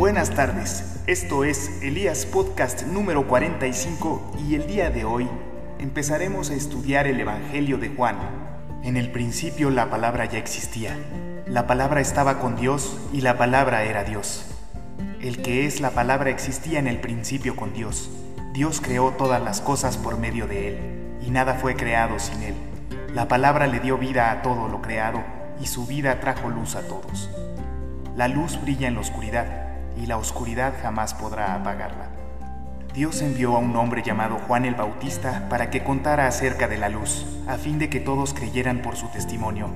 Buenas tardes, esto es Elías Podcast número 45 y el día de hoy empezaremos a estudiar el Evangelio de Juan. En el principio la palabra ya existía, la palabra estaba con Dios y la palabra era Dios. El que es la palabra existía en el principio con Dios. Dios creó todas las cosas por medio de él y nada fue creado sin él. La palabra le dio vida a todo lo creado y su vida trajo luz a todos. La luz brilla en la oscuridad y la oscuridad jamás podrá apagarla. Dios envió a un hombre llamado Juan el Bautista para que contara acerca de la luz, a fin de que todos creyeran por su testimonio.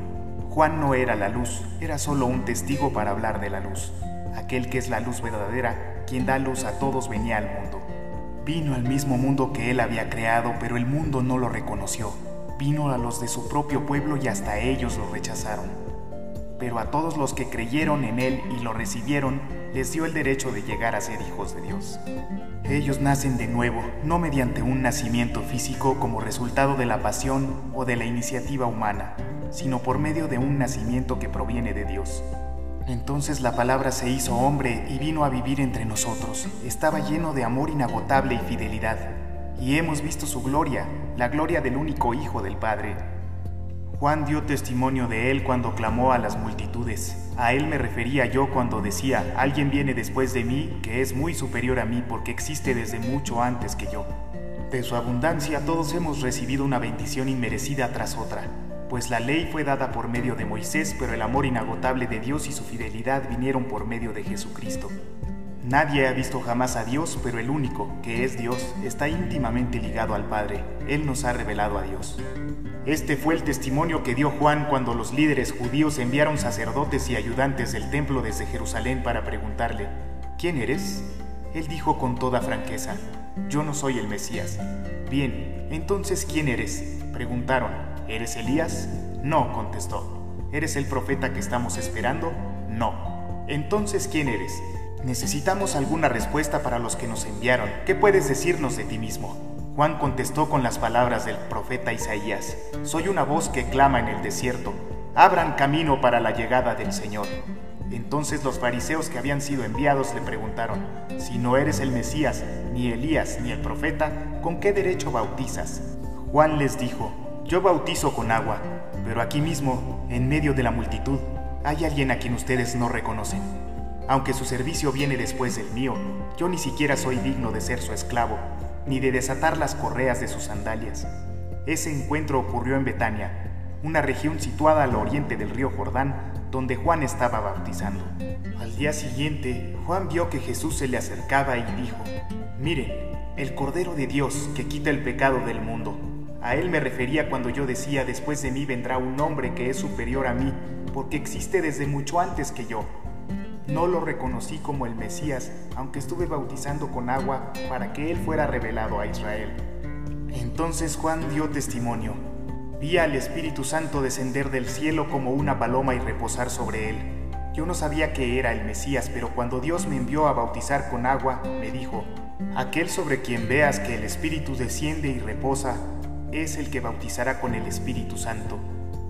Juan no era la luz, era solo un testigo para hablar de la luz. Aquel que es la luz verdadera, quien da luz a todos, venía al mundo. Vino al mismo mundo que él había creado, pero el mundo no lo reconoció. Vino a los de su propio pueblo y hasta ellos lo rechazaron. Pero a todos los que creyeron en él y lo recibieron, les dio el derecho de llegar a ser hijos de Dios. Ellos nacen de nuevo, no mediante un nacimiento físico como resultado de la pasión o de la iniciativa humana, sino por medio de un nacimiento que proviene de Dios. Entonces la palabra se hizo hombre y vino a vivir entre nosotros. Estaba lleno de amor inagotable y fidelidad. Y hemos visto su gloria, la gloria del único Hijo del Padre Juan dio testimonio de él cuando clamó a las multitudes. A él me refería yo cuando decía, alguien viene después de mí que es muy superior a mí porque existe desde mucho antes que yo. De su abundancia todos hemos recibido una bendición inmerecida tras otra, pues la ley fue dada por medio de Moisés, pero el amor inagotable de Dios y su fidelidad vinieron por medio de Jesucristo. Nadie ha visto jamás a Dios, pero el único, que es Dios, está íntimamente ligado al Padre. Él nos ha revelado a Dios. Este fue el testimonio que dio Juan cuando los líderes judíos enviaron sacerdotes y ayudantes del templo desde Jerusalén para preguntarle, ¿quién eres? Él dijo con toda franqueza, yo no soy el Mesías. Bien, entonces ¿quién eres? Preguntaron, ¿eres Elías? No, contestó. ¿Eres el profeta que estamos esperando? No. Entonces ¿quién eres? Necesitamos alguna respuesta para los que nos enviaron. ¿Qué puedes decirnos de ti mismo? Juan contestó con las palabras del profeta Isaías, Soy una voz que clama en el desierto, abran camino para la llegada del Señor. Entonces los fariseos que habían sido enviados le preguntaron, Si no eres el Mesías, ni Elías, ni el profeta, ¿con qué derecho bautizas? Juan les dijo, Yo bautizo con agua, pero aquí mismo, en medio de la multitud, hay alguien a quien ustedes no reconocen. Aunque su servicio viene después del mío, yo ni siquiera soy digno de ser su esclavo ni de desatar las correas de sus sandalias. Ese encuentro ocurrió en Betania, una región situada al oriente del río Jordán, donde Juan estaba bautizando. Al día siguiente, Juan vio que Jesús se le acercaba y dijo, Miren, el Cordero de Dios que quita el pecado del mundo. A él me refería cuando yo decía, después de mí vendrá un hombre que es superior a mí, porque existe desde mucho antes que yo. No lo reconocí como el Mesías, aunque estuve bautizando con agua para que Él fuera revelado a Israel. Entonces Juan dio testimonio. Vi al Espíritu Santo descender del cielo como una paloma y reposar sobre él. Yo no sabía que era el Mesías, pero cuando Dios me envió a bautizar con agua, me dijo, Aquel sobre quien veas que el Espíritu desciende y reposa, es el que bautizará con el Espíritu Santo.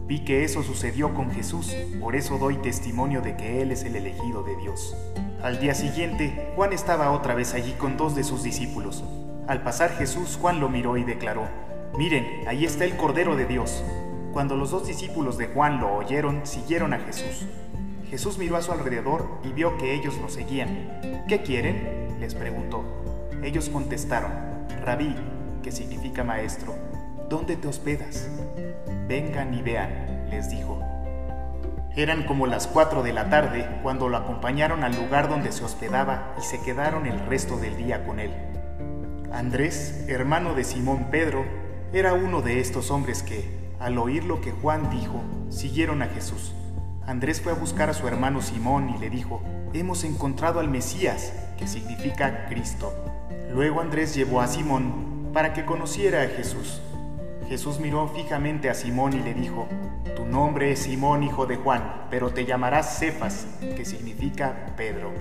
Vi que eso sucedió con Jesús, por eso doy testimonio de que Él es el elegido de Dios. Al día siguiente, Juan estaba otra vez allí con dos de sus discípulos. Al pasar Jesús, Juan lo miró y declaró, Miren, ahí está el Cordero de Dios. Cuando los dos discípulos de Juan lo oyeron, siguieron a Jesús. Jesús miró a su alrededor y vio que ellos lo seguían. ¿Qué quieren? les preguntó. Ellos contestaron, Rabí, que significa maestro, ¿dónde te hospedas? Vengan y vean, les dijo. Eran como las cuatro de la tarde cuando lo acompañaron al lugar donde se hospedaba y se quedaron el resto del día con él. Andrés, hermano de Simón Pedro, era uno de estos hombres que, al oír lo que Juan dijo, siguieron a Jesús. Andrés fue a buscar a su hermano Simón y le dijo, Hemos encontrado al Mesías, que significa Cristo. Luego Andrés llevó a Simón para que conociera a Jesús. Jesús miró fijamente a Simón y le dijo, Tu nombre es Simón, hijo de Juan, pero te llamarás Cefas, que significa Pedro.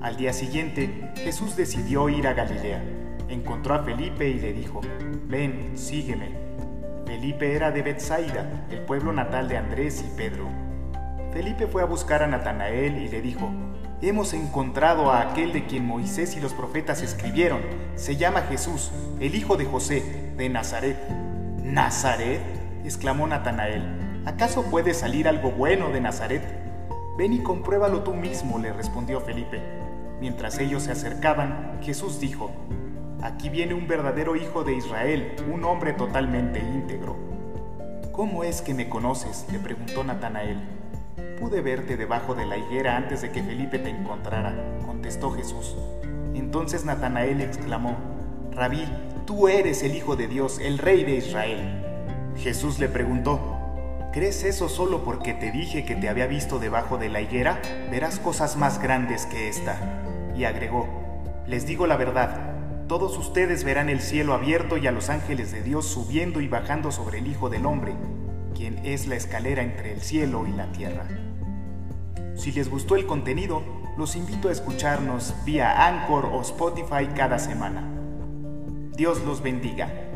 Al día siguiente, Jesús decidió ir a Galilea. Encontró a Felipe y le dijo, Ven, sígueme. Felipe era de Bethsaida, el pueblo natal de Andrés y Pedro. Felipe fue a buscar a Natanael y le dijo, Hemos encontrado a aquel de quien Moisés y los profetas escribieron. Se llama Jesús, el hijo de José, de Nazaret. ¿Nazaret? exclamó Natanael. ¿Acaso puede salir algo bueno de Nazaret? Ven y compruébalo tú mismo, le respondió Felipe. Mientras ellos se acercaban, Jesús dijo, Aquí viene un verdadero hijo de Israel, un hombre totalmente íntegro. ¿Cómo es que me conoces? le preguntó Natanael. Pude verte debajo de la higuera antes de que Felipe te encontrara, contestó Jesús. Entonces Natanael exclamó, Rabí, tú eres el Hijo de Dios, el Rey de Israel. Jesús le preguntó, ¿crees eso solo porque te dije que te había visto debajo de la higuera? Verás cosas más grandes que esta. Y agregó, les digo la verdad, todos ustedes verán el cielo abierto y a los ángeles de Dios subiendo y bajando sobre el Hijo del Hombre, quien es la escalera entre el cielo y la tierra. Si les gustó el contenido, los invito a escucharnos vía Anchor o Spotify cada semana. Dios los bendiga.